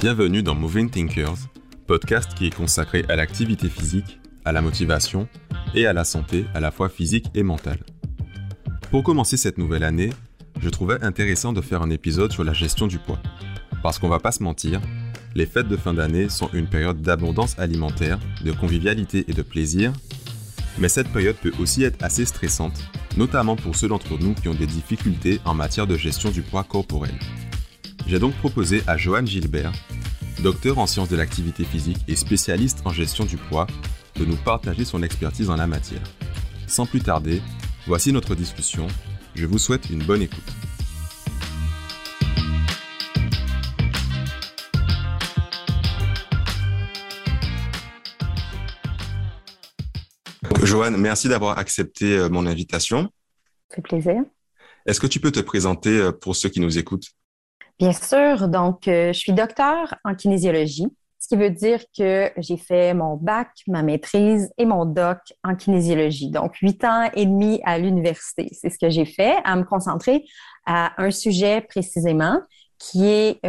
Bienvenue dans Moving Thinkers, podcast qui est consacré à l'activité physique, à la motivation et à la santé à la fois physique et mentale. Pour commencer cette nouvelle année, je trouvais intéressant de faire un épisode sur la gestion du poids. Parce qu'on va pas se mentir, les fêtes de fin d'année sont une période d'abondance alimentaire, de convivialité et de plaisir, mais cette période peut aussi être assez stressante, notamment pour ceux d'entre nous qui ont des difficultés en matière de gestion du poids corporel. J'ai donc proposé à Joanne Gilbert, docteur en sciences de l'activité physique et spécialiste en gestion du poids, de nous partager son expertise en la matière. Sans plus tarder, voici notre discussion. Je vous souhaite une bonne écoute. Joanne, merci d'avoir accepté euh, mon invitation. C'est plaisir. Est-ce que tu peux te présenter euh, pour ceux qui nous écoutent? Bien sûr. Donc, euh, je suis docteur en kinésiologie, ce qui veut dire que j'ai fait mon bac, ma maîtrise et mon doc en kinésiologie. Donc, huit ans et demi à l'université. C'est ce que j'ai fait, à me concentrer à un sujet précisément qui est,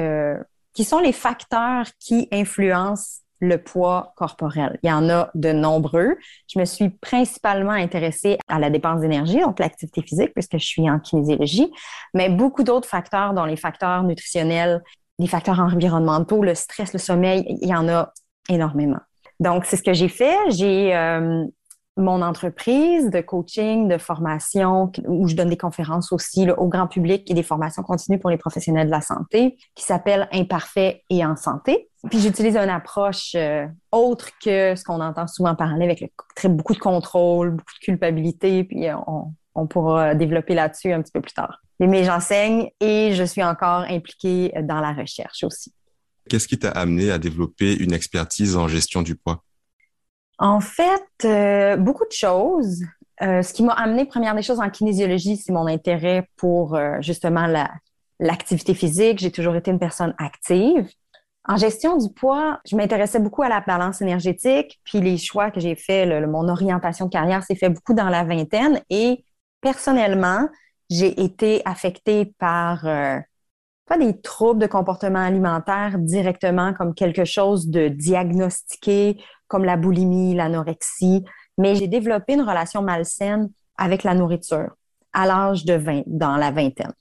qui sont les facteurs qui influencent le poids corporel. Il y en a de nombreux. Je me suis principalement intéressée à la dépense d'énergie, donc l'activité physique, puisque je suis en kinésiologie, mais beaucoup d'autres facteurs, dont les facteurs nutritionnels, les facteurs environnementaux, le stress, le sommeil, il y en a énormément. Donc, c'est ce que j'ai fait. J'ai euh, mon entreprise de coaching, de formation, où je donne des conférences aussi au grand public et des formations continues pour les professionnels de la santé, qui s'appelle Imparfait et en santé. Puis j'utilise une approche euh, autre que ce qu'on entend souvent parler avec le, très, beaucoup de contrôle, beaucoup de culpabilité, puis euh, on, on pourra développer là-dessus un petit peu plus tard. Mais j'enseigne et je suis encore impliquée dans la recherche aussi. Qu'est-ce qui t'a amené à développer une expertise en gestion du poids? En fait, euh, beaucoup de choses. Euh, ce qui m'a amené, première des choses, en kinésiologie, c'est mon intérêt pour euh, justement l'activité physique. J'ai toujours été une personne active. En gestion du poids, je m'intéressais beaucoup à la balance énergétique, puis les choix que j'ai faits, mon orientation de carrière s'est fait beaucoup dans la vingtaine. Et personnellement, j'ai été affectée par pas des troubles de comportement alimentaire directement comme quelque chose de diagnostiqué comme la boulimie, l'anorexie, mais j'ai développé une relation malsaine avec la nourriture à l'âge de 20, dans la vingtaine.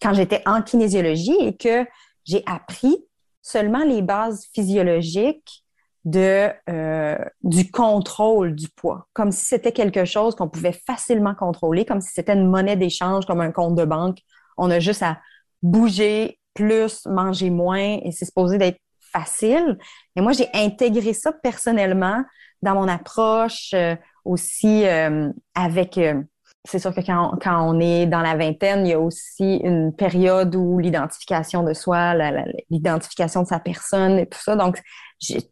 Quand j'étais en kinésiologie et que j'ai appris seulement les bases physiologiques de, euh, du contrôle du poids, comme si c'était quelque chose qu'on pouvait facilement contrôler, comme si c'était une monnaie d'échange, comme un compte de banque. On a juste à bouger plus, manger moins, et c'est supposé d'être facile. Mais moi, j'ai intégré ça personnellement dans mon approche euh, aussi euh, avec... C'est sûr que quand on, est dans la vingtaine, il y a aussi une période où l'identification de soi, l'identification de sa personne et tout ça. Donc,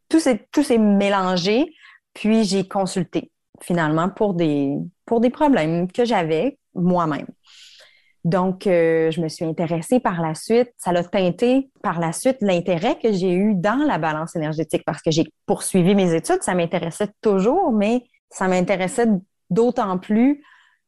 tout s'est mélangé. Puis, j'ai consulté finalement pour des, pour des problèmes que j'avais moi-même. Donc, euh, je me suis intéressée par la suite. Ça a teinté par la suite l'intérêt que j'ai eu dans la balance énergétique parce que j'ai poursuivi mes études. Ça m'intéressait toujours, mais ça m'intéressait d'autant plus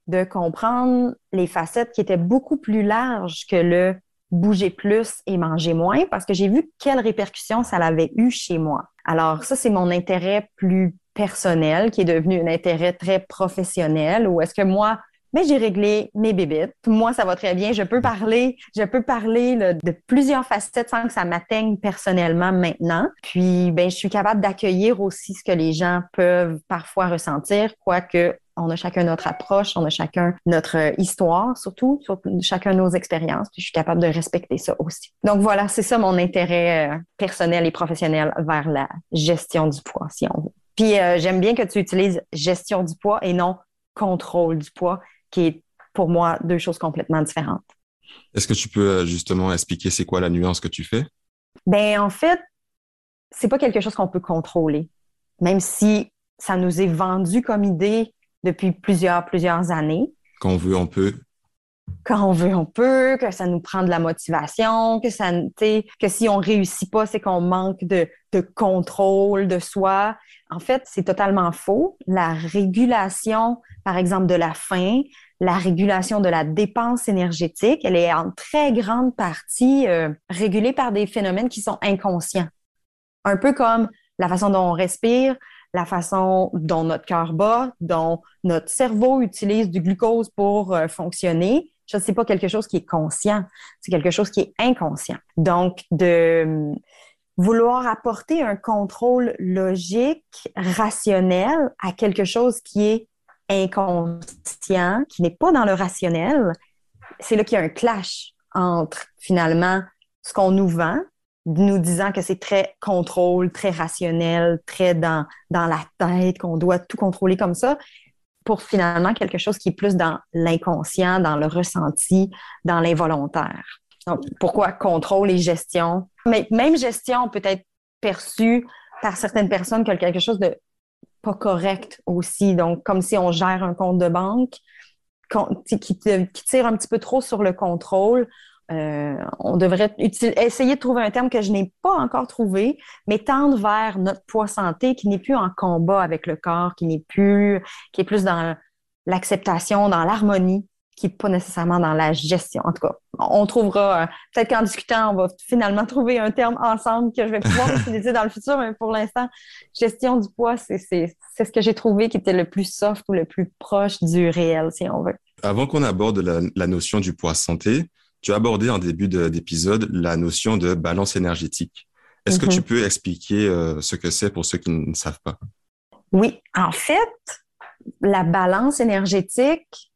de comprendre les facettes qui étaient beaucoup plus larges que le bouger plus et manger moins parce que j'ai vu quelles répercussions ça avait eu chez moi. Alors, ça, c'est mon intérêt plus personnel qui est devenu un intérêt très professionnel ou est-ce que moi, mais j'ai réglé mes bébites. Moi, ça va très bien. Je peux parler, je peux parler de plusieurs facettes sans que ça m'atteigne personnellement maintenant. Puis, ben, je suis capable d'accueillir aussi ce que les gens peuvent parfois ressentir, quoique on a chacun notre approche, on a chacun notre histoire, surtout, chacun nos expériences, puis je suis capable de respecter ça aussi. Donc voilà, c'est ça mon intérêt euh, personnel et professionnel vers la gestion du poids, si on veut. Puis euh, j'aime bien que tu utilises gestion du poids et non contrôle du poids qui est pour moi deux choses complètement différentes. Est-ce que tu peux euh, justement expliquer c'est quoi la nuance que tu fais? Ben en fait, c'est pas quelque chose qu'on peut contrôler, même si ça nous est vendu comme idée depuis plusieurs plusieurs années. Quand on veut, on peut. Quand on veut, on peut, que ça nous prend de la motivation, que ça, que si on réussit pas, c'est qu'on manque de, de contrôle de soi. En fait, c'est totalement faux. La régulation, par exemple, de la faim, la régulation de la dépense énergétique, elle est en très grande partie euh, régulée par des phénomènes qui sont inconscients. Un peu comme la façon dont on respire, la façon dont notre cœur bat, dont notre cerveau utilise du glucose pour euh, fonctionner. Je ne sais pas quelque chose qui est conscient, c'est quelque chose qui est inconscient. Donc, de hum, vouloir apporter un contrôle logique, rationnel à quelque chose qui est inconscient, qui n'est pas dans le rationnel, c'est là qu'il y a un clash entre finalement ce qu'on nous vend, nous disant que c'est très contrôle, très rationnel, très dans, dans la tête, qu'on doit tout contrôler comme ça, pour finalement quelque chose qui est plus dans l'inconscient, dans le ressenti, dans l'involontaire. Donc, pourquoi contrôle et gestion? Mais même gestion peut être perçue par certaines personnes comme quelque chose de pas correct aussi. Donc, comme si on gère un compte de banque qui, qui, tire un petit peu trop sur le contrôle. Euh, on devrait essayer de trouver un terme que je n'ai pas encore trouvé, mais tendre vers notre poids santé qui n'est plus en combat avec le corps, qui n'est plus, qui est plus dans l'acceptation, dans l'harmonie qui n'est pas nécessairement dans la gestion. En tout cas, on trouvera, euh, peut-être qu'en discutant, on va finalement trouver un terme ensemble que je vais pouvoir utiliser dans le futur, mais pour l'instant, gestion du poids, c'est ce que j'ai trouvé qui était le plus soft ou le plus proche du réel, si on veut. Avant qu'on aborde la, notion du poids santé, tu as abordé en début d'épisode la notion de balance énergétique. Est-ce que tu mm-hmm. peux expliquer euh, ce que c'est pour ceux qui ne savent pas? Oui, en fait, la balance énergétique,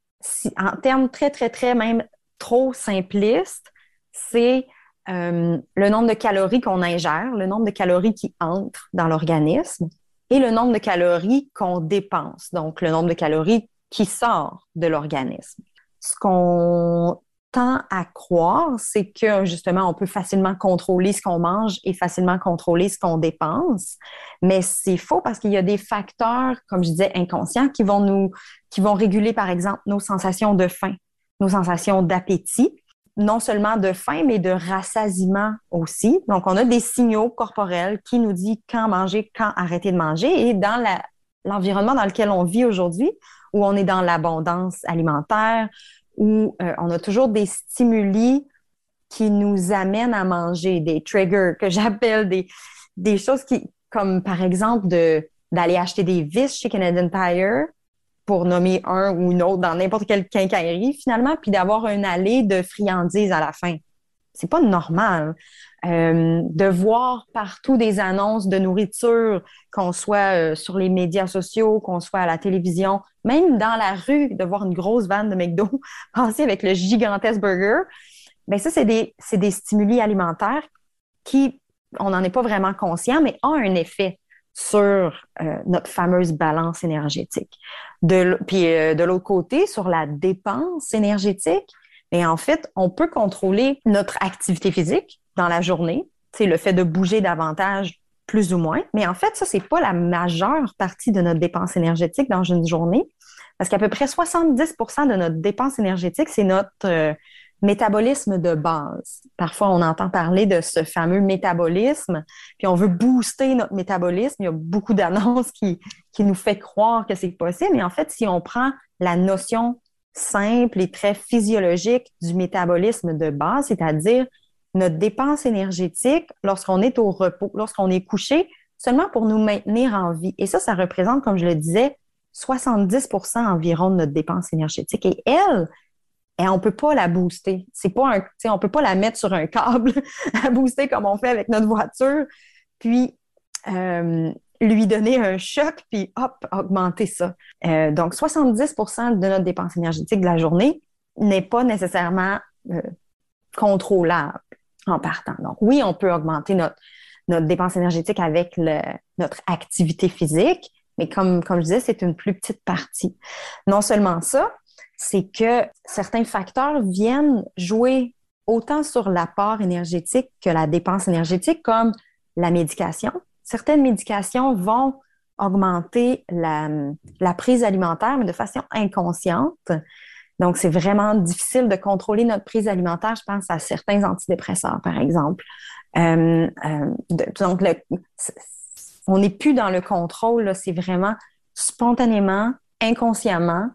en termes très, très, très même trop simplistes, c'est euh, le nombre de calories qu'on ingère, le nombre de calories qui entrent dans l'organisme et le nombre de calories qu'on dépense, donc le nombre de calories qui sort de l'organisme. Ce qu'on tend à croire, c'est que justement, on peut facilement contrôler ce qu'on mange et facilement contrôler ce qu'on dépense. Mais c'est faux parce qu'il y a des facteurs, comme je disais, inconscients qui vont nous, qui vont réguler, par exemple, nos sensations de faim, nos sensations d'appétit, non seulement de faim, mais de rassasiement aussi. Donc, on a des signaux corporels qui nous disent quand manger, quand arrêter de manger. Et dans l'environnement dans lequel on vit aujourd'hui, où on est dans l'abondance alimentaire, où euh, on a toujours des stimuli qui nous amènent à manger, des triggers que j'appelle des, choses qui, comme par exemple de, d'aller acheter des vis chez Canadian Tire pour nommer un ou une autre dans n'importe quelle quincaillerie finalement, puis d'avoir un allée de friandises à la fin. C'est pas normal. Euh, de voir partout des annonces de nourriture, qu'on soit euh, sur les médias sociaux, qu'on soit à la télévision, même dans la rue, de voir une grosse vanne de McDo passer avec le gigantesque burger, ben ça, c'est des, des stimuli alimentaires qui, on n'en est pas vraiment conscient, mais ont un effet sur euh, notre fameuse balance énergétique. Puis de l'autre côté, sur la dépense énergétique, mais en fait, on peut contrôler notre activité physique, dans la journée. C'est le fait de bouger davantage, plus ou moins. Mais en fait, ça, c'est pas la majeure partie de notre dépense énergétique dans une journée. Parce qu'à peu près 70% de notre dépense énergétique, c'est notre euh, métabolisme de base. Parfois, on entend parler de ce fameux métabolisme, puis on veut booster notre métabolisme. Il y a beaucoup d'annonces qui, qui nous fait croire que c'est possible. Mais en fait, si on prend la notion simple et très physiologique du métabolisme de base, c'est-à-dire notre dépense énergétique lorsqu'on est au repos, lorsqu'on est couché, seulement pour nous maintenir en vie. Et ça, ça représente, comme je le disais, 70% environ de notre dépense énergétique. Et elle, et on peut pas la booster. C'est pas on peut pas la mettre sur un câble à booster comme on fait avec notre voiture, puis euh, lui donner un choc, puis hop, augmenter ça. Euh, donc, 70% de notre dépense énergétique de la journée n'est pas nécessairement euh, contrôlable en partant. Donc, oui, on peut augmenter notre, dépense énergétique avec notre activité physique, mais comme, comme je disais, c'est une plus petite partie. Non seulement ça, c'est que certains facteurs viennent jouer autant sur l'apport énergétique que la dépense énergétique, comme la médication. Certaines médications vont augmenter la, la prise alimentaire, mais de façon inconsciente. Donc, c'est vraiment difficile de contrôler notre prise alimentaire. Je pense à certains antidépresseurs, par exemple. Euh, euh, donc, on n'est plus dans le contrôle. C'est vraiment spontanément, inconsciemment.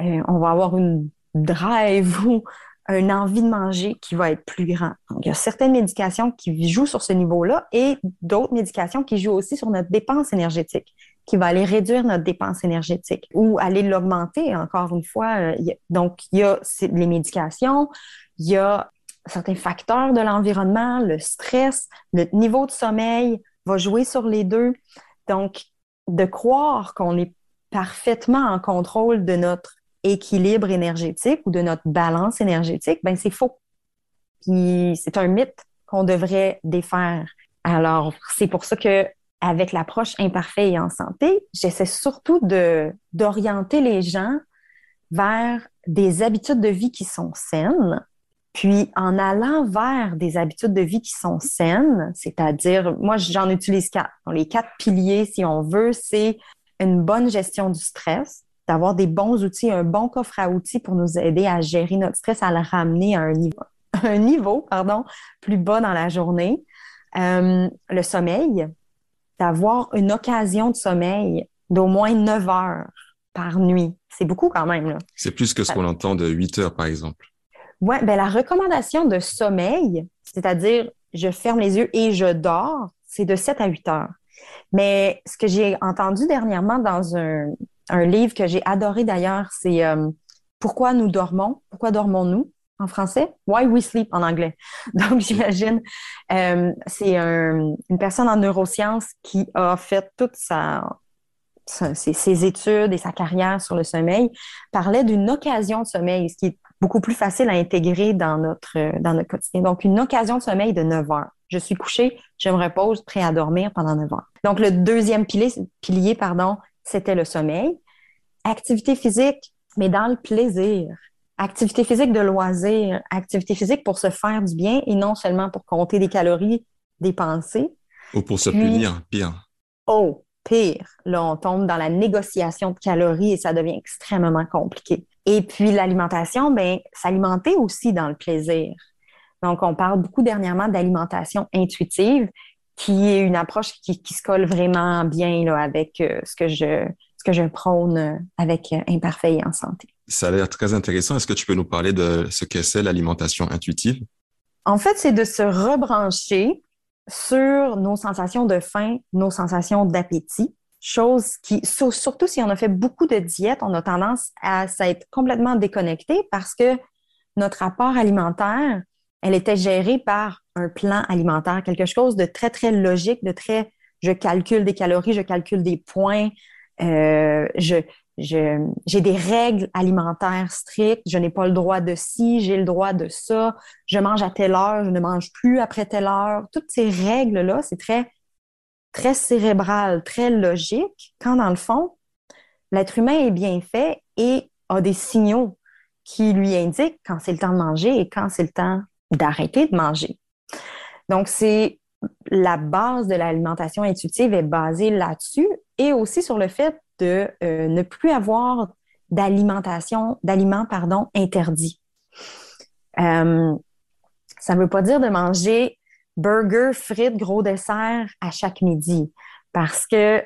Euh, on va avoir une drive ou une envie de manger qui va être plus grand. Donc, il y a certaines médications qui jouent sur ce niveau-là et d'autres médications qui jouent aussi sur notre dépense énergétique, qui va aller réduire notre dépense énergétique ou aller l'augmenter, encore une fois. Euh, donc, il y a les médications, il y a certains facteurs de l'environnement, le stress, le niveau de sommeil va jouer sur les deux. Donc, de croire qu'on est parfaitement en contrôle de notre équilibre énergétique ou de notre balance énergétique, ben c'est faux. C'est un mythe qu'on devrait défaire. Alors, c'est pour ça que avec l'approche imparfaite et en santé, j'essaie surtout d'orienter les gens vers des habitudes de vie qui sont saines. Puis en allant vers des habitudes de vie qui sont saines, c'est-à-dire, moi j'en utilise quatre. les quatre piliers, si on veut, c'est une bonne gestion du stress, d'avoir des bons outils, un bon coffre à outils pour nous aider à gérer notre stress, à le ramener à un niveau, un niveau pardon, plus bas dans la journée. Euh, le sommeil, d'avoir une occasion de sommeil d'au moins 9 heures par nuit. C'est beaucoup quand même. C'est plus que ce qu'on entend de 8 heures, par exemple. Oui, ben la recommandation de sommeil, c'est-à-dire je ferme les yeux et je dors, c'est de 7 à 8 heures. Mais ce que j'ai entendu dernièrement dans un, un livre que j'ai adoré d'ailleurs, c'est euh, Pourquoi nous dormons? Pourquoi dormons-nous? En français? Why we sleep en anglais. Donc, j'imagine, euh, c'est une personne en neurosciences qui a fait toute sa, ses, études et sa carrière sur le sommeil, parlait d'une occasion de sommeil, ce qui est beaucoup plus facile à intégrer dans notre, dans notre quotidien. Donc, une occasion de sommeil de 9 heures. Je suis couchée, je me repose, prêt à dormir pendant 9 heures. Donc, le deuxième pilier, pilier pardon, c'était le sommeil. Activité physique, mais dans le plaisir. Activité physique de loisir, activité physique pour se faire du bien et non seulement pour compter des calories dépensées. Ou pour se punir, pire. Oh, pire. Là, on tombe dans la négociation de calories et ça devient extrêmement compliqué. Et puis l'alimentation, ben, s'alimenter aussi dans le plaisir. Donc, on parle beaucoup dernièrement d'alimentation intuitive, qui est une approche qui, se colle vraiment bien là, avec euh, ce que je ce que je prône euh, avec euh, Imparfait et en santé. Ça a l'air très intéressant. Est-ce que tu peux nous parler de ce que c'est l'alimentation intuitive? En fait, c'est de se rebrancher sur nos sensations de faim, nos sensations d'appétit, chose qui, surtout si on a fait beaucoup de diètes, on a tendance à s'être complètement déconnecté parce que notre apport alimentaire, elle était gérée par un plan alimentaire, quelque chose de très, très logique, de très, je calcule des calories, je calcule des points, euh, je, j'ai des règles alimentaires strictes, je n'ai pas le droit de ci, j'ai le droit de ça, je mange à telle heure, je ne mange plus après telle heure. Toutes ces règles-là, c'est très, très cérébral, très logique, quand dans le fond, l'être humain est bien fait et a des signaux qui lui indiquent quand c'est le temps de manger et quand c'est le temps d'arrêter de manger. Donc, c'est la base de l'alimentation intuitive est basée là-dessus et aussi sur le fait de euh, ne plus avoir d'alimentation, d'aliments, pardon, interdits. Euh, ça ne veut pas dire de manger burger, frites, gros dessert à chaque midi, parce que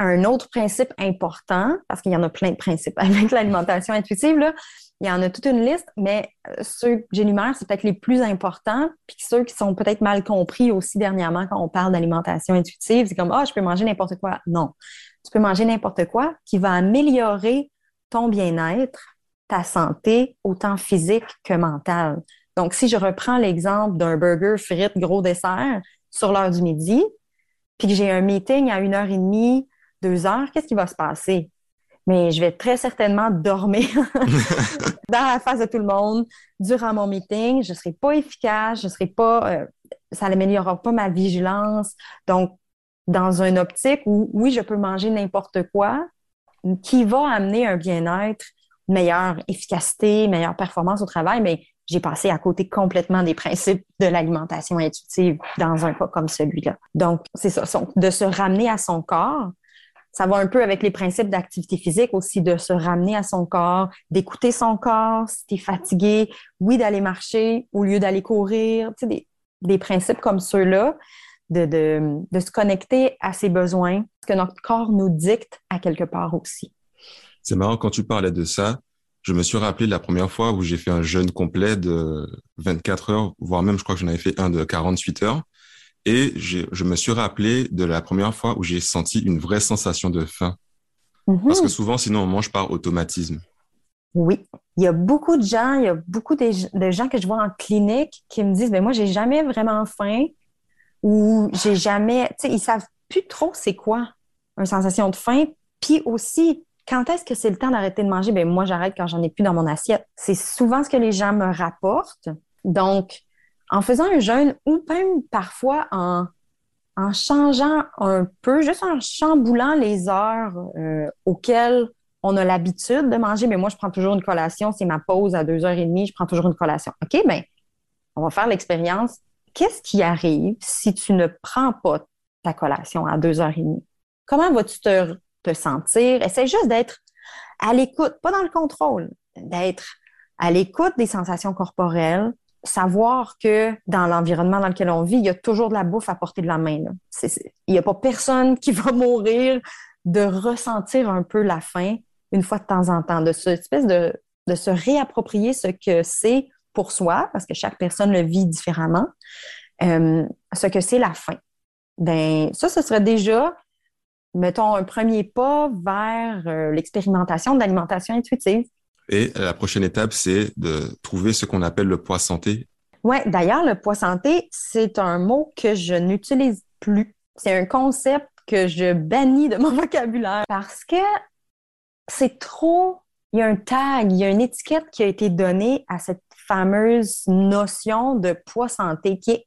un autre principe important, parce qu'il y en a plein de principes avec l'alimentation intuitive, là, il y en a toute une liste, mais euh, ceux que j'énumère, c'est peut-être les plus importants, puis ceux qui sont peut-être mal compris aussi dernièrement quand on parle d'alimentation intuitive. C'est comme, ah, je peux manger n'importe quoi. Non, tu peux manger n'importe quoi qui va améliorer ton bien-être, ta santé, autant physique que mentale. Donc, si je reprends l'exemple d'un burger, frites, gros dessert sur l'heure du midi, puis que j'ai un meeting à une heure et demie, deux heures, qu'est-ce qui va se passer? mais je vais très certainement dormir dans la face de tout le monde durant mon meeting. Je ne serai pas efficace, je serai pas, euh, ça n'améliorera pas ma vigilance. Donc, dans une optique où, oui, je peux manger n'importe quoi, qui va amener un bien-être, meilleure efficacité, meilleure performance au travail, mais j'ai passé à côté complètement des principes de l'alimentation intuitive dans un cas comme celui-là. Donc, c'est ça, de se ramener à son corps, ça va un peu avec les principes d'activité physique aussi, de se ramener à son corps, d'écouter son corps. Si tu es fatigué, oui, d'aller marcher au lieu d'aller courir. Tu sais, des, principes comme ceux-là, de, de, se connecter à ses besoins, ce que notre corps nous dicte à quelque part aussi. C'est marrant quand tu parlais de ça. je me suis rappelé de la première fois où j'ai fait un jeûne complet de 24 heures, voire même je crois que j'en avais fait un de 48 heures. Et je me suis rappelé de la première fois où j'ai senti une vraie sensation de faim. Parce que mhm. souvent, sinon, on mange par automatisme. Oui, il y a beaucoup de gens, il y a beaucoup de, gens que je vois en clinique qui me disent, ben moi, j'ai jamais vraiment faim ou j'ai jamais, tu sais, ils savent plus trop c'est quoi une sensation de faim. Puis aussi, quand est-ce que c'est le temps d'arrêter de manger? Ben moi, j'arrête quand j'en ai plus dans mon assiette. C'est souvent ce que les gens me rapportent. Donc, en faisant un jeûne ou même parfois en, changeant un peu, juste en chamboulant les heures euh, auxquelles on a l'habitude de manger, mais moi, je prends toujours une collation. C'est ma pause à deux heures et demie, je prends toujours une collation. OK, bien, on va faire l'expérience. Qu'est-ce qui arrive si tu ne prends pas ta collation à deux heures et demie? Comment vas-tu te, te sentir? Essaye juste d'être à l'écoute, pas dans le contrôle, d'être à l'écoute des sensations corporelles, savoir que dans l'environnement dans lequel on vit, il y a toujours de la bouffe à portée de la main. il n'y a pas personne qui va mourir de ressentir un peu la faim une fois de temps en temps, de ce espèce de, de se réapproprier ce que c'est pour soi, parce que chaque personne le vit différemment, euh, ce que c'est la faim. Ben, ça, ce serait déjà, mettons, un premier pas vers euh, l'expérimentation de l'alimentation intuitive. Et la prochaine étape, c'est de trouver ce qu'on appelle le poids santé. Oui, d'ailleurs, le poids santé, c'est un mot que je n'utilise plus. C'est un concept que je bannis de mon vocabulaire parce que c'est trop. Il y a un tag, il y a une étiquette qui a été donnée à cette fameuse notion de poids santé qui est,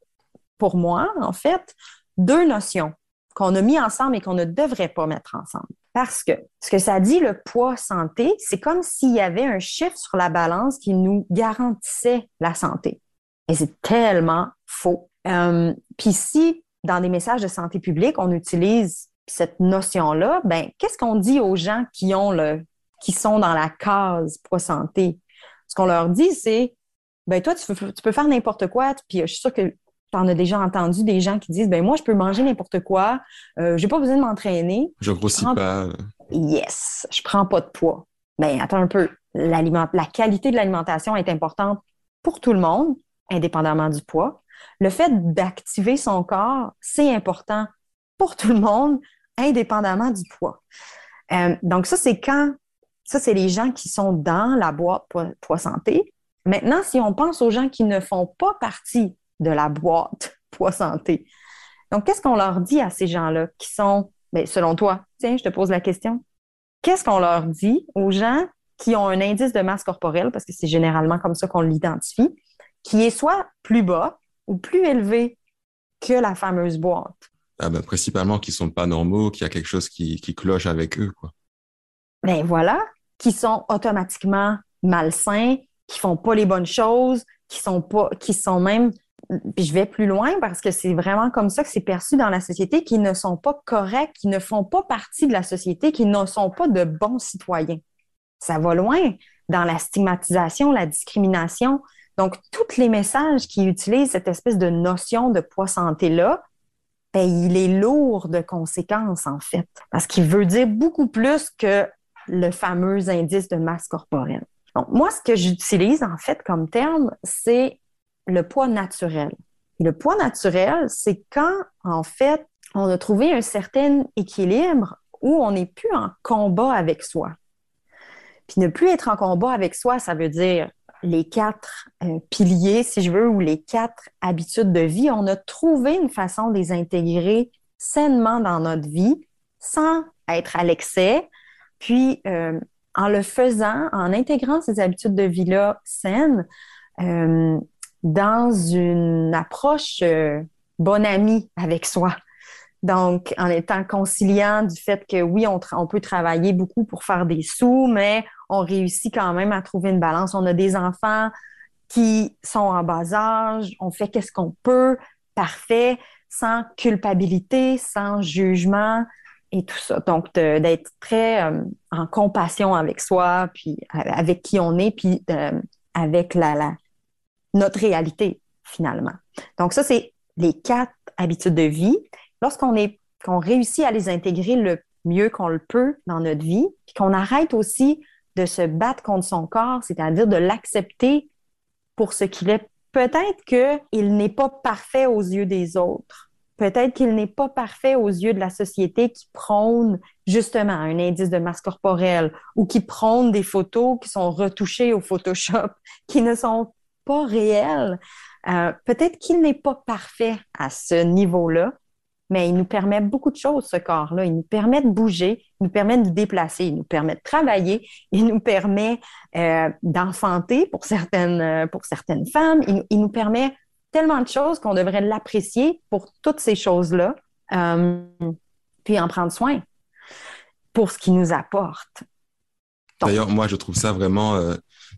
pour moi, en fait, deux notions qu'on a mis ensemble et qu'on ne devrait pas mettre ensemble. Parce que ce que ça dit, le poids santé, c'est comme s'il y avait un chiffre sur la balance qui nous garantissait la santé. Et c'est tellement faux. Euh, puis si, dans des messages de santé publique, on utilise cette notion-là, ben, qu'est-ce qu'on dit aux gens qui ont le, qui sont dans la case poids santé? Ce qu'on leur dit, c'est, ben, toi, tu, tu peux faire n'importe quoi, puis je suis sûre que tu en as déjà entendu des gens qui disent, ben, moi, je peux manger n'importe quoi, euh, j'ai pas besoin de m'entraîner. Je grossis pas. Yes, je prends pas de poids. Ben, attends un peu. La qualité de l'alimentation est importante pour tout le monde, indépendamment du poids. Le fait d'activer son corps, c'est important pour tout le monde, indépendamment du poids. Euh, donc, ça, c'est quand, ça, c'est les gens qui sont dans la boîte poids, santé. Maintenant, si on pense aux gens qui ne font pas partie de la boîte poids santé, donc, qu'est-ce qu'on leur dit à ces gens-là qui sont, mais ben, selon toi, tiens, je te pose la question, qu'est-ce qu'on leur dit aux gens qui ont un indice de masse corporelle, parce que c'est généralement comme ça qu'on l'identifie, qui est soit plus bas ou plus élevé que la fameuse boîte? Ah ben, principalement qui sont pas normaux, qu'il y a quelque chose qui, qui cloche avec eux, quoi. Ben voilà, qui sont automatiquement malsains, qui font pas les bonnes choses, qui sont pas, qui sont même, puis je vais plus loin parce que c'est vraiment comme ça que c'est perçu dans la société, qui ne sont pas corrects, qui ne font pas partie de la société, qui ne sont pas de bons citoyens. Ça va loin dans la stigmatisation, la discrimination. Donc, tous les messages qui utilisent cette espèce de notion de poids santé-là, ben, il est lourd de conséquences, en fait, parce qu'il veut dire beaucoup plus que le fameux indice de masse corporelle. Donc, moi, ce que j'utilise, en fait, comme terme, c'est le poids naturel. le poids naturel, c'est quand, en fait, on a trouvé un certain équilibre où on n'est plus en combat avec soi. Puis ne plus être en combat avec soi, ça veut dire les quatre euh, piliers, si je veux, ou les quatre habitudes de vie, on a trouvé une façon de les intégrer sainement dans notre vie sans être à l'excès. Puis, euh, en le faisant, en intégrant ces habitudes de vie-là saines, euh, dans une approche bonne amie avec soi. Donc, en étant conciliant du fait que oui, on, peut travailler beaucoup pour faire des sous, mais on réussit quand même à trouver une balance. On a des enfants qui sont en bas âge, on fait qu'est-ce qu'on peut, parfait, sans culpabilité, sans jugement et tout ça. Donc, d'être très euh, en compassion avec soi, puis avec qui on est, puis euh, avec la, notre réalité, finalement. Donc, ça, c'est les quatre habitudes de vie lorsqu'on est qu'on réussit à les intégrer le mieux qu'on le peut dans notre vie, puis qu'on arrête aussi de se battre contre son corps, c'est-à-dire de l'accepter pour ce qu'il est. Peut-être qu'il n'est pas parfait aux yeux des autres. Peut-être qu'il n'est pas parfait aux yeux de la société qui prône justement un indice de masse corporelle ou qui prône des photos qui sont retouchées au Photoshop, qui ne sont pas réelles. Euh, peut-être qu'il n'est pas parfait à ce niveau-là, mais il nous permet beaucoup de choses, ce corps-là. Il nous permet de bouger, il nous permet de nous déplacer, il nous permet de travailler, il nous permet euh, d'enfanter pour certaines, euh, pour certaines femmes, il, nous permet tellement de choses qu'on devrait l'apprécier pour toutes ces choses-là, puis en prendre soin pour ce qu'il nous apporte. D'ailleurs, moi, je trouve ça vraiment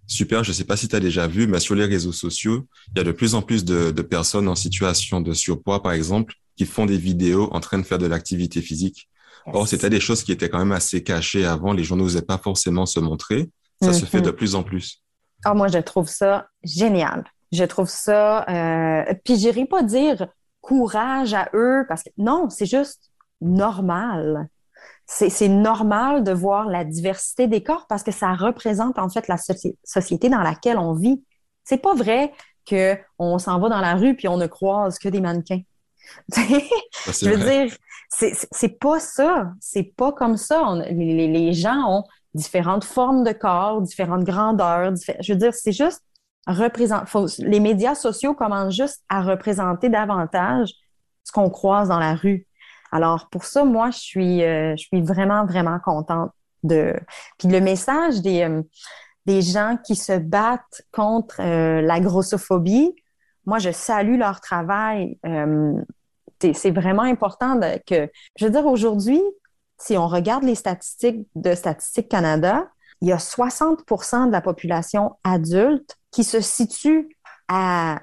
super. Je ne sais pas si tu as déjà vu, mais sur les réseaux sociaux, il y a de plus en plus de, de personnes en situation de surpoids, par exemple, qui font des vidéos en train de faire de l'activité physique. Or, c'était des choses qui étaient quand même assez cachées avant. Les gens n'osaient pas forcément se montrer. Ça se fait mhm. de plus en plus. Oh, moi, je trouve ça génial. Je trouve ça. Euh... Puis, j'irai pas dire courage à eux parce que non, c'est juste normal. C'est normal de voir la diversité des corps parce que ça représente en fait la société dans laquelle on vit. C'est pas vrai qu'on s'en va dans la rue puis on ne croise que des mannequins. je veux dire, c'est pas ça. C'est pas comme ça. les, gens ont différentes formes de corps, différentes grandeurs. je veux dire, c'est juste représenter. les médias sociaux commencent juste à représenter davantage ce qu'on croise dans la rue. Alors, pour ça, moi, je suis, euh, je suis vraiment, vraiment contente de. Puis le message des, euh, des gens qui se battent contre euh, la grossophobie, moi, je salue leur travail. C'est vraiment important que, je veux dire, aujourd'hui, si on regarde les statistiques de Statistique Canada, il y a 60% de la population adulte qui se situe à,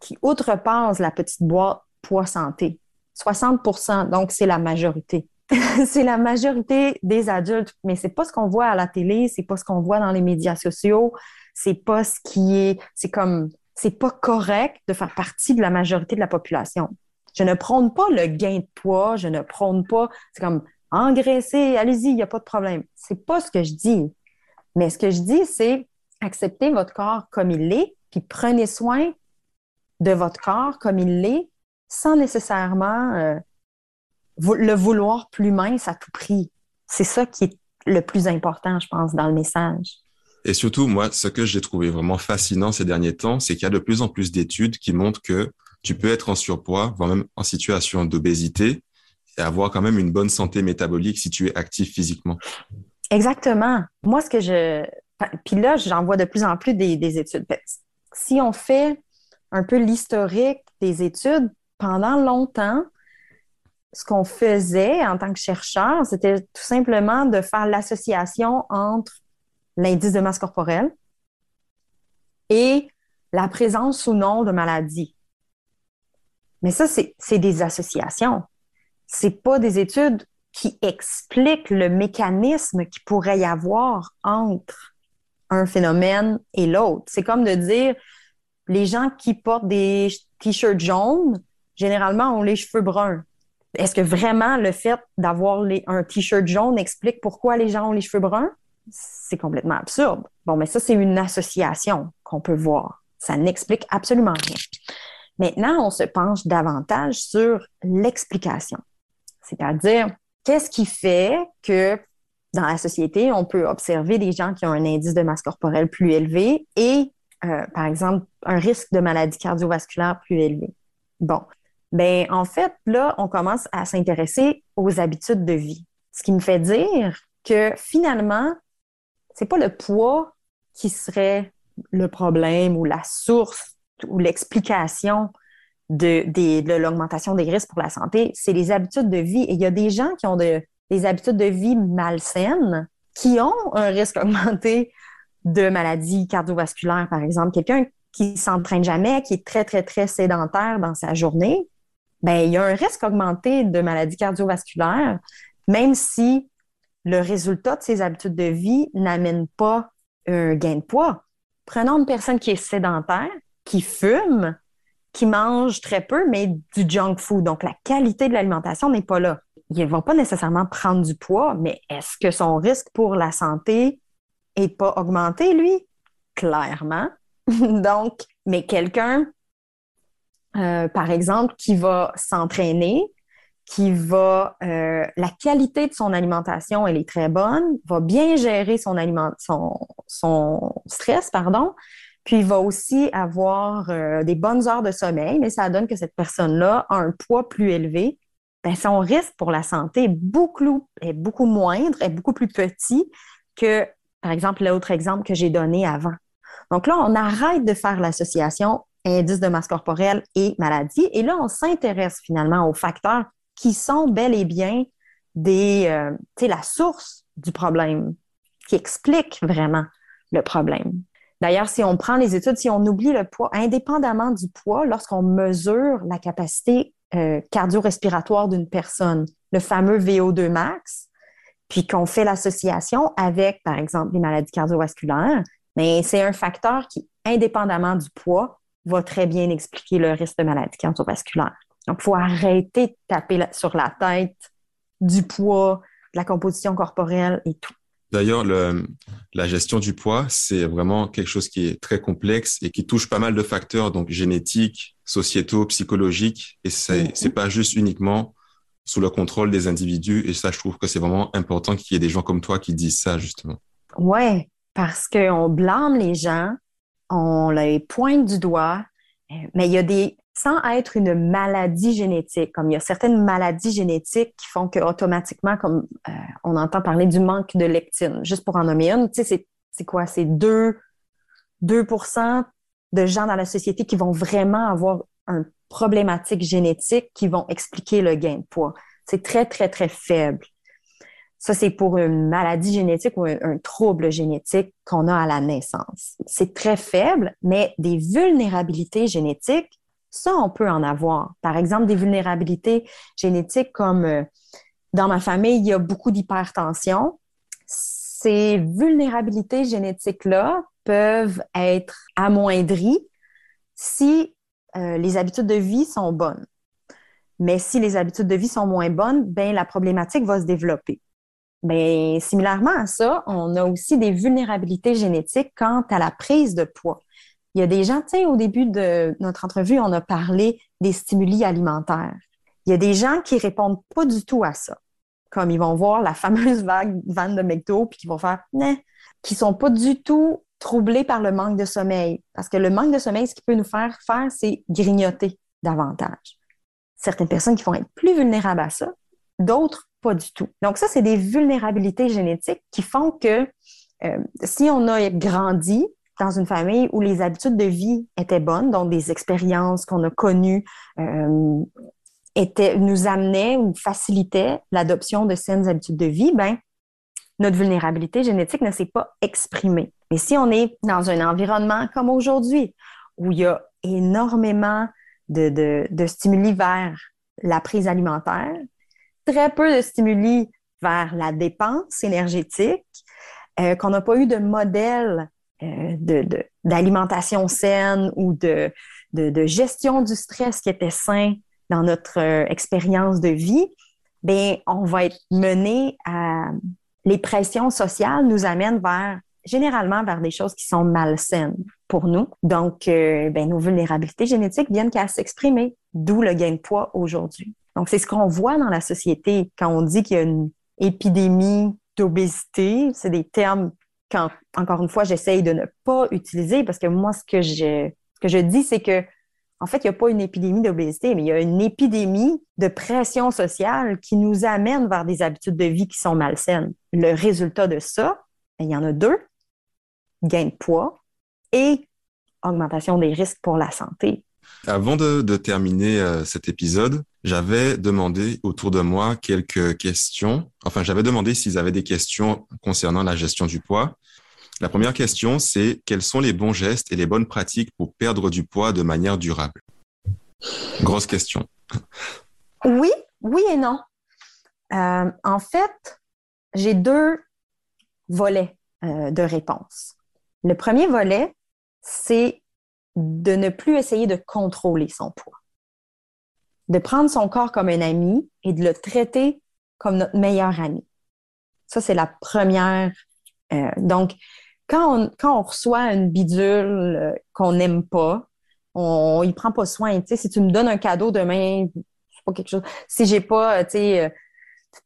qui outrepasse la petite boîte poids santé. 60% donc c'est la majorité. c'est la majorité des adultes, mais c'est pas ce qu'on voit à la télé, c'est pas ce qu'on voit dans les médias sociaux, c'est pas ce qui est, c'est comme c'est pas correct de faire partie de la majorité de la population. Je ne prône pas le gain de poids, je ne prône pas, c'est comme engraisser, allez-y, il n'y a pas de problème. C'est pas ce que je dis. Mais ce que je dis, c'est accepter votre corps comme il est, puis prenez soin de votre corps comme il l'est, sans nécessairement euh, le vouloir plus mince à tout prix. C'est ça qui est le plus important, je pense, dans le message. Et surtout, moi, ce que j'ai trouvé vraiment fascinant ces derniers temps, c'est qu'il y a de plus en plus d'études qui montrent que tu peux être en surpoids, voire même en situation d'obésité, et avoir quand même une bonne santé métabolique si tu es actif physiquement. Exactement. Moi, ce que je... Puis là, j'en vois de plus en plus des, études. Si on fait un peu l'historique des études, pendant longtemps, ce qu'on faisait en tant que chercheur, c'était tout simplement de faire l'association entre l'indice de masse corporelle et la présence ou non de maladie. Mais ça, c'est des associations. C'est pas des études qui expliquent le mécanisme qui pourrait y avoir entre un phénomène et l'autre. C'est comme de dire les gens qui portent des t-shirts jaunes, généralement, ont les cheveux bruns. Est-ce que vraiment le fait d'avoir un t-shirt jaune explique pourquoi les gens ont les cheveux bruns? c'est complètement absurde. Bon, mais ça, c'est une association qu'on peut voir. Ça n'explique absolument rien. Maintenant, on se penche davantage sur l'explication. C'est-à-dire, qu'est-ce qui fait que dans la société, on peut observer des gens qui ont un indice de masse corporelle plus élevé et, euh, par exemple, un risque de maladie cardiovasculaire plus élevé? Bon, ben en fait, là, on commence à s'intéresser aux habitudes de vie. Ce qui me fait dire que finalement, c'est pas le poids qui serait le problème ou la source ou l'explication de, l'augmentation des risques pour la santé, c'est les habitudes de vie. Et il y a des gens qui ont des habitudes de vie malsaines qui ont un risque augmenté de maladies cardiovasculaires, par exemple. Quelqu'un qui s'entraîne jamais, qui est très, très, très sédentaire dans sa journée, ben, il y a un risque augmenté de maladies cardiovasculaires, même si le résultat de ses habitudes de vie n'amène pas un gain de poids. Prenons une personne qui est sédentaire, qui fume, qui mange très peu, mais du junk food. Donc, la qualité de l'alimentation n'est pas là. Il ne va pas nécessairement prendre du poids, mais est-ce que son risque pour la santé et pas augmenter, lui? Clairement. Donc, mais quelqu'un, euh, par exemple, qui va s'entraîner, qui va, euh, la qualité de son alimentation, elle est très bonne, va bien gérer son, stress, pardon, puis va aussi avoir euh, des bonnes heures de sommeil, mais ça donne que cette personne-là a un poids plus élevé. Ben, son risque pour la santé est beaucoup, est beaucoup moindre, est beaucoup plus petit que, par exemple, l'autre exemple que j'ai donné avant. Donc là, on arrête de faire l'association indice de masse corporelle et maladie, et là, on s'intéresse finalement aux facteurs qui sont bel et bien des, euh, la source du problème, qui explique vraiment le problème. D'ailleurs, si on prend les études, si on oublie le poids, indépendamment du poids, lorsqu'on mesure la capacité euh, cardio-respiratoire d'une personne, le fameux VO2 max, puis qu'on fait l'association avec, par exemple, les maladies cardiovasculaires, mais c'est un facteur qui, indépendamment du poids, va très bien expliquer le risque de maladie cardiovasculaire. Donc, il faut arrêter de taper sur la tête du poids, de la composition corporelle et tout. D'ailleurs, la gestion du poids, c'est vraiment quelque chose qui est très complexe et qui touche pas mal de facteurs, donc génétiques, sociétaux, psychologiques, et c'est n'est pas juste uniquement sous le contrôle des individus. Et ça, je trouve que c'est vraiment important qu'il y ait des gens comme toi qui disent ça, justement. Ouais, parce qu'on blâme les gens, on les pointe du doigt, euh, mais il y a des, sans être une maladie génétique, comme il y a certaines maladies génétiques qui font que automatiquement, comme euh, on entend parler du manque de lectine, juste pour en nommer une, tu sais, c'est quoi? C'est 2, 2 de gens dans la société qui vont vraiment avoir une problématique génétique qui vont expliquer le gain de poids. C'est très, très, très faible. Ça, c'est pour une maladie génétique ou un, trouble génétique qu'on a à la naissance. C'est très faible, mais des vulnérabilités génétiques, ça, on peut en avoir. Par exemple, des vulnérabilités génétiques comme euh, dans ma famille, il y a beaucoup d'hypertension. Ces vulnérabilités génétiques-là peuvent être amoindries si euh, les habitudes de vie sont bonnes. Mais si les habitudes de vie sont moins bonnes, ben la problématique va se développer. Mais similairement à ça, on a aussi des vulnérabilités génétiques quant à la prise de poids. Il y a des gens, tu sais, au début de notre entrevue, on a parlé des stimuli alimentaires. Il y a des gens qui répondent pas du tout à ça. Comme ils vont voir la fameuse vague vanne de McDo, puis qui vont faire, ne, qui sont pas du tout troublés par le manque de sommeil. Parce que le manque de sommeil, ce qui peut nous faire faire, c'est grignoter davantage. Certaines personnes qui vont être plus vulnérables à ça, d'autres du tout. Donc ça, c'est des vulnérabilités génétiques qui font que euh, si on a grandi dans une famille où les habitudes de vie étaient bonnes, donc des expériences qu'on a connues euh, étaient, nous amenaient ou facilitaient l'adoption de saines habitudes de vie, ben notre vulnérabilité génétique ne s'est pas exprimée. Mais si on est dans un environnement comme aujourd'hui, où il y a énormément de stimuli vers la prise alimentaire, très peu de stimuli vers la dépense énergétique, euh, qu'on n'a pas eu de modèle euh, d'alimentation saine ou de, gestion du stress qui était sain dans notre euh, expérience de vie, ben on va être mené à les pressions sociales nous amènent vers généralement vers des choses qui sont malsaines pour nous. Donc, ben, nos vulnérabilités génétiques viennent qu'à s'exprimer, d'où le gain de poids aujourd'hui. Donc, c'est ce qu'on voit dans la société quand on dit qu'il y a une épidémie d'obésité. C'est des termes quand, encore une fois, j'essaye de ne pas utiliser parce que moi, ce que je, que je dis, c'est que, en fait, il n'y a pas une épidémie d'obésité, mais il y a une épidémie de pression sociale qui nous amène vers des habitudes de vie qui sont malsaines. Le résultat de ça, il y en a deux gain de poids et augmentation des risques pour la santé. Avant de, terminer euh, cet épisode, j'avais demandé autour de moi quelques questions. Enfin, j'avais demandé s'ils avaient des questions concernant la gestion du poids. La première question, c'est quels sont les bons gestes et les bonnes pratiques pour perdre du poids de manière durable? Grosse question. Oui, oui et non. Euh, en fait, j'ai deux volets euh, de réponse. Le premier volet, c'est de ne plus essayer de contrôler son poids, de prendre son corps comme un ami et de le traiter comme notre meilleur ami. Ça, c'est la première. Euh, donc, quand on, reçoit une bidule euh, qu'on n'aime pas, on ne prend pas soin. Tu sais, si tu me donnes un cadeau demain, pas quelque chose. Si j'ai pas, tu sais, euh,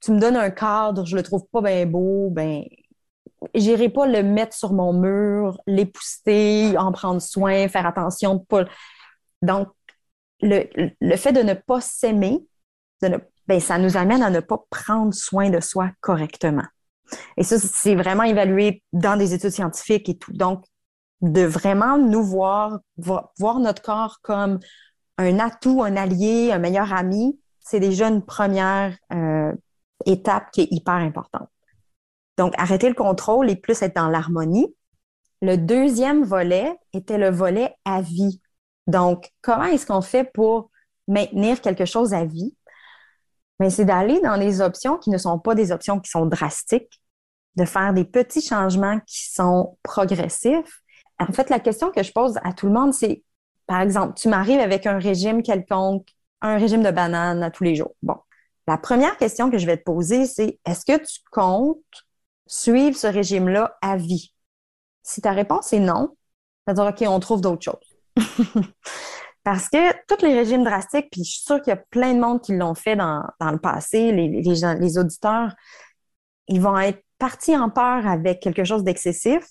tu me donnes un cadre, je le trouve pas bien beau, ben j'irai pas le mettre sur mon mur, l'épousseter, en prendre soin, faire attention de pas. Donc, le, fait de ne pas s'aimer, ben, ça nous amène à ne pas prendre soin de soi correctement. Et ça, c'est vraiment évalué dans des études scientifiques et tout. Donc, de vraiment nous voir, voir notre corps comme un atout, un allié, un meilleur ami, c'est déjà une première euh, étape qui est hyper importante. Donc, arrêter le contrôle et plus être dans l'harmonie. Le deuxième volet était le volet à vie. Donc, comment est-ce qu'on fait pour maintenir quelque chose à vie? Mais c'est d'aller dans des options qui ne sont pas des options qui sont drastiques, de faire des petits changements qui sont progressifs. En fait, la question que je pose à tout le monde, c'est, par exemple, tu m'arrives avec un régime quelconque, un régime de bananes à tous les jours. Bon, la première question que je vais te poser, c'est est-ce que tu comptes suivre ce régime-là à vie? Si ta réponse est non, ça veut dire OK, on trouve d'autres choses. Parce que tous les régimes drastiques, puis je suis sûre qu'il y a plein de monde qui l'ont fait dans, le passé, les, auditeurs, ils vont être partis en peur avec quelque chose d'excessif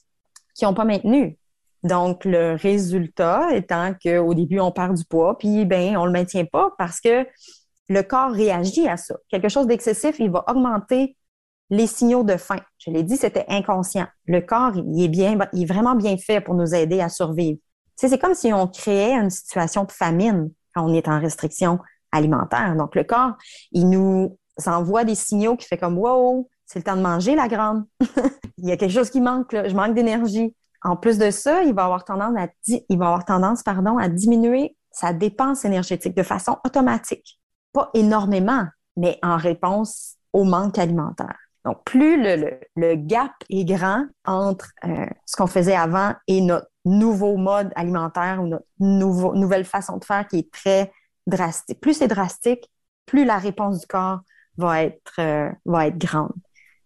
qui n'ont pas maintenu. Donc, le résultat étant qu'au début, on perd du poids, puis ben, on le maintient pas parce que le corps réagit à ça. Quelque chose d'excessif, il va augmenter les signaux de faim. Je l'ai dit, c'était inconscient. Le corps, il est bien, il est vraiment bien fait pour nous aider à survivre c'est comme si on créait une situation de famine quand on est en restriction alimentaire. Donc, le corps, il nous envoie des signaux qui fait comme Wow, c'est le temps de manger, la grande. il y a quelque chose qui manque, je manque d'énergie. En plus de ça, il va avoir tendance à diminuer sa dépense énergétique de façon automatique. Pas énormément, mais en réponse au manque alimentaire. Donc, plus le, gap est grand entre euh, ce qu'on faisait avant et notre nouveau mode alimentaire ou notre nouveau, nouvelle façon de faire qui est très drastique. Plus c'est drastique, plus la réponse du corps va être, euh, va être grande.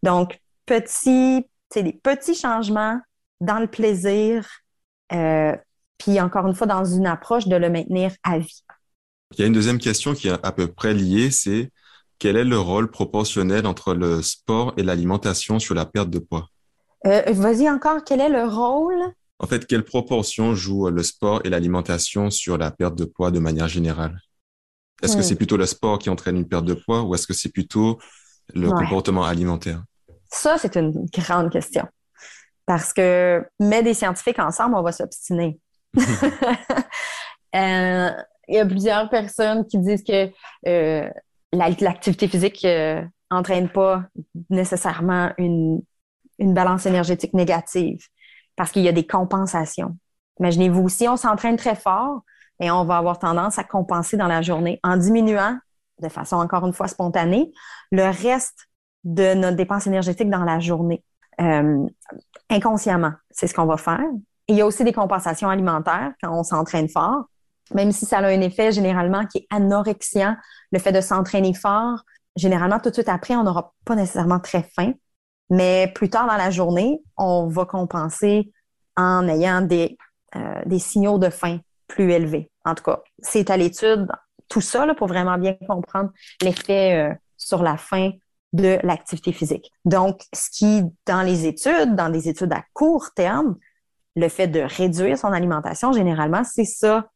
Donc, petit, des petits changements dans le plaisir, euh, puis encore une fois, dans une approche de le maintenir à vie. Il y a une deuxième question qui est à peu près liée, c'est quel est le rôle proportionnel entre le sport et l'alimentation sur la perte de poids? Euh, vas-y encore, quel est le rôle? En fait, quelle proportion joue le sport et l'alimentation sur la perte de poids de manière générale? Est-ce que c'est plutôt le sport qui entraîne une perte de poids ou est-ce que c'est plutôt le comportement alimentaire? Ça, c'est une grande question. Parce que mettre des scientifiques ensemble, on va s'obstiner. Euh, il y a plusieurs personnes qui disent que euh, l'activité physique n'entraîne euh, pas nécessairement une, une balance énergétique négative parce qu'il y a des compensations. Imaginez-vous, si on s'entraîne très fort, et on va avoir tendance à compenser dans la journée en diminuant de façon encore une fois spontanée le reste de notre dépense énergétique dans la journée. Euh, inconsciemment, c'est ce qu'on va faire. il y a aussi des compensations alimentaires quand on s'entraîne fort, même si ça a un effet généralement qui est anorexiant, le fait de s'entraîner fort, généralement tout de suite après, on n'aura pas nécessairement très faim, mais plus tard dans la journée, on va compenser en ayant des, euh, des signaux de faim plus élevés. En tout cas, c'est à l'étude tout ça là, pour vraiment bien comprendre l'effet euh, sur la faim de l'activité physique. Donc, ce qui, dans les études, dans des études à court terme, le fait de réduire son alimentation, généralement, c'est ça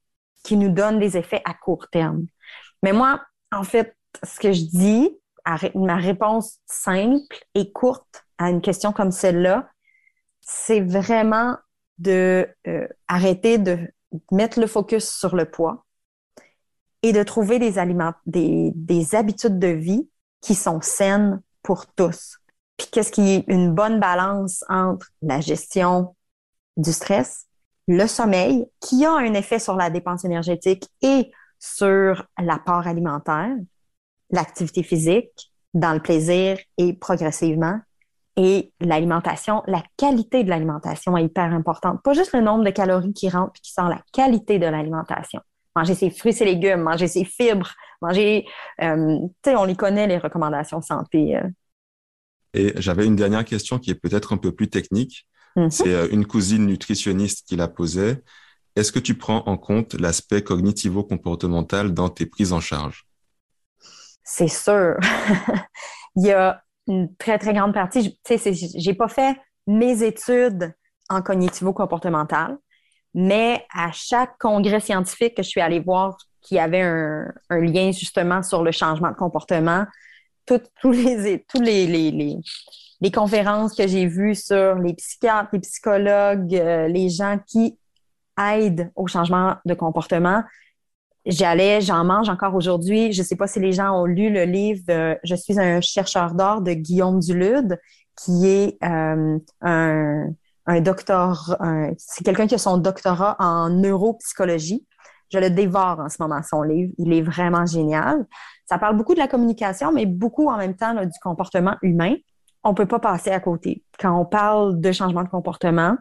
qui nous donne des effets à court terme. Mais moi, en fait, ce que je dis, ma réponse simple et courte à une question comme celle-là, c'est vraiment de euh, arrêter de mettre le focus sur le poids et de trouver des aliments, des, des habitudes de vie qui sont saines pour tous. Puis qu'est-ce qui est une bonne balance entre la gestion du stress, le sommeil, qui a un effet sur la dépense énergétique et sur l'apport alimentaire, l'activité physique, dans le plaisir et progressivement, et l'alimentation, la qualité de l'alimentation est hyper importante. Pas juste le nombre de calories qui rentrent et qui sortent, la qualité de l'alimentation. Manger ses fruits et légumes, manger ses fibres, manger, euh, tu sais, on les connaît, les recommandations santé. Euh. Et j'avais une dernière question qui est peut-être un peu plus technique. Mhm. C'est euh, une cousine nutritionniste qui la posait. Est-ce que tu prends en compte l'aspect cognitivo-comportemental dans tes prises en charge? C'est sûr. Il y a une très, très grande partie. Tu sais, j'ai pas fait mes études en cognitivo-comportemental, mais à chaque congrès scientifique que je suis allée voir qui avait un, lien justement sur le changement de comportement, tous les, tous les, les, les, conférences que j'ai vues sur les psychiatres, les psychologues, euh, les gens qui aident au changement de comportement, j'allais, j'en mange encore aujourd'hui. Je ne sais pas si les gens ont lu le livre Je suis un chercheur d'or de Guillaume Dulude, qui est euh, un, un docteur, c'est quelqu'un qui a son doctorat en neuropsychologie. Je le dévore en ce moment, son livre. Il est vraiment génial. Ça parle beaucoup de la communication, mais beaucoup en même temps du comportement humain. On ne peut pas passer à côté. Quand on parle de changement de comportement,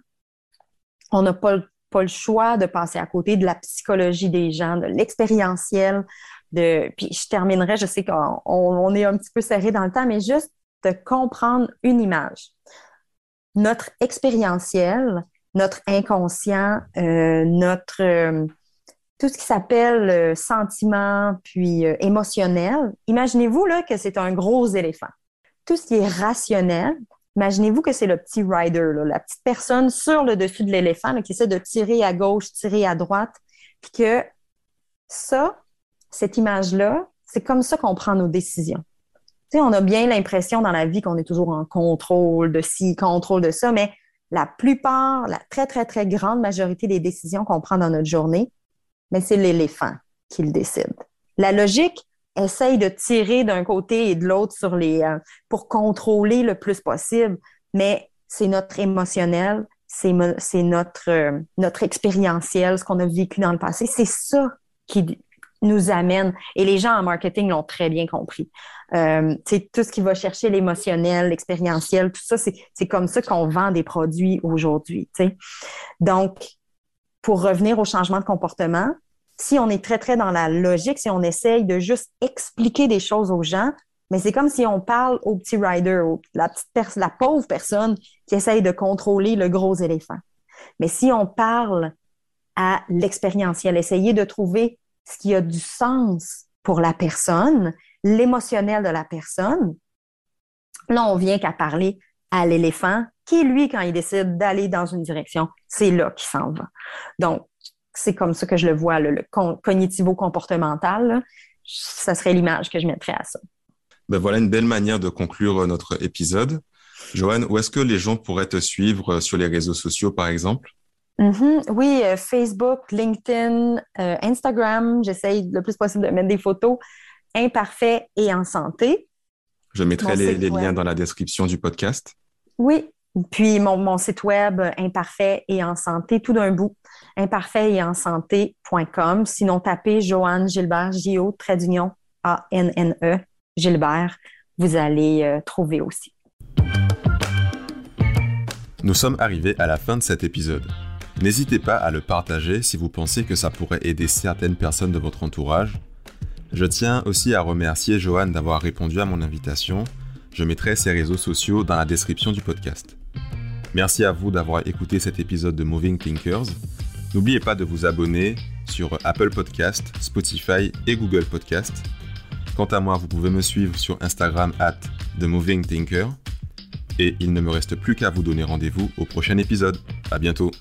on n'a pas, pas le choix de passer à côté de la psychologie des gens, de l'expérientiel. De... Puis je terminerai, je sais qu'on on est un petit peu serré dans le temps, mais juste de comprendre une image. Notre expérientiel, notre inconscient, euh, notre euh, tout ce qui s'appelle euh, sentiment puis émotionnel, imaginez-vous que c'est un gros éléphant. Tout ce qui est rationnel, imaginez-vous que c'est le petit rider, la petite personne sur le dessus de l'éléphant qui essaie de tirer à gauche, tirer à droite, puis que ça, cette image-là, c'est comme ça qu'on prend nos décisions. Tu on a bien l'impression dans la vie qu'on est toujours en contrôle de ci, contrôle de ça, mais la plupart, la très, très, très grande majorité des décisions qu'on prend dans notre journée, mais c'est l'éléphant qui le décide. La logique essaye de tirer d'un côté et de l'autre sur les euh, pour contrôler le plus possible, mais c'est notre émotionnel, c'est notre euh, notre expérientiel, ce qu'on a vécu dans le passé, c'est ça qui nous amène. Et les gens en marketing l'ont très bien compris. Euh, tout ce qui va chercher l'émotionnel, l'expérientiel, tout ça, c'est comme ça qu'on vend des produits aujourd'hui. Donc, pour revenir au changement de comportement, si on est très, très dans la logique, si on essaye de juste expliquer des choses aux gens, mais c'est comme si on parle au petit rider, la, petite la pauvre personne qui essaye de contrôler le gros éléphant. Mais si on parle à l'expérientiel, essayer de trouver ce qui a du sens pour la personne, l'émotionnel de la personne, là, on vient qu'à parler à l'éléphant qui, lui, quand il décide d'aller dans une direction, c'est là qu'il s'en va. Donc, c'est comme ça que je le vois, le, cognitivo-comportemental. Ça serait l'image que je mettrais à ça. Ben voilà une belle manière de conclure notre épisode. Joanne, où est-ce que les gens pourraient te suivre sur les réseaux sociaux, par exemple? Mm-hmm. Oui, euh, Facebook, LinkedIn, euh, Instagram. J'essaye le plus possible de mettre des photos imparfaites et en santé. Je mettrai les, liens dans la description du podcast. Oui, puis mon, site web imparfait et en santé, tout d'un bout, imparfait et en santé.com. Sinon, tapez Joanne Gilbert, J-O, trait d'union, A-N-N-E, Gilbert, vous allez euh, trouver aussi. Nous sommes arrivés à la fin de cet épisode. N'hésitez pas à le partager si vous pensez que ça pourrait aider certaines personnes de votre entourage. Je tiens aussi à remercier Joanne d'avoir répondu à mon invitation. Je mettrai ses réseaux sociaux dans la description du podcast. Merci à vous d'avoir écouté cet épisode de Moving Thinkers. N'oubliez pas de vous abonner sur Apple Podcast, Spotify et Google Podcast. Quant à moi, vous pouvez me suivre sur Instagram at The Moving Thinker. Et il ne me reste plus qu'à vous donner rendez-vous au prochain épisode. À bientôt!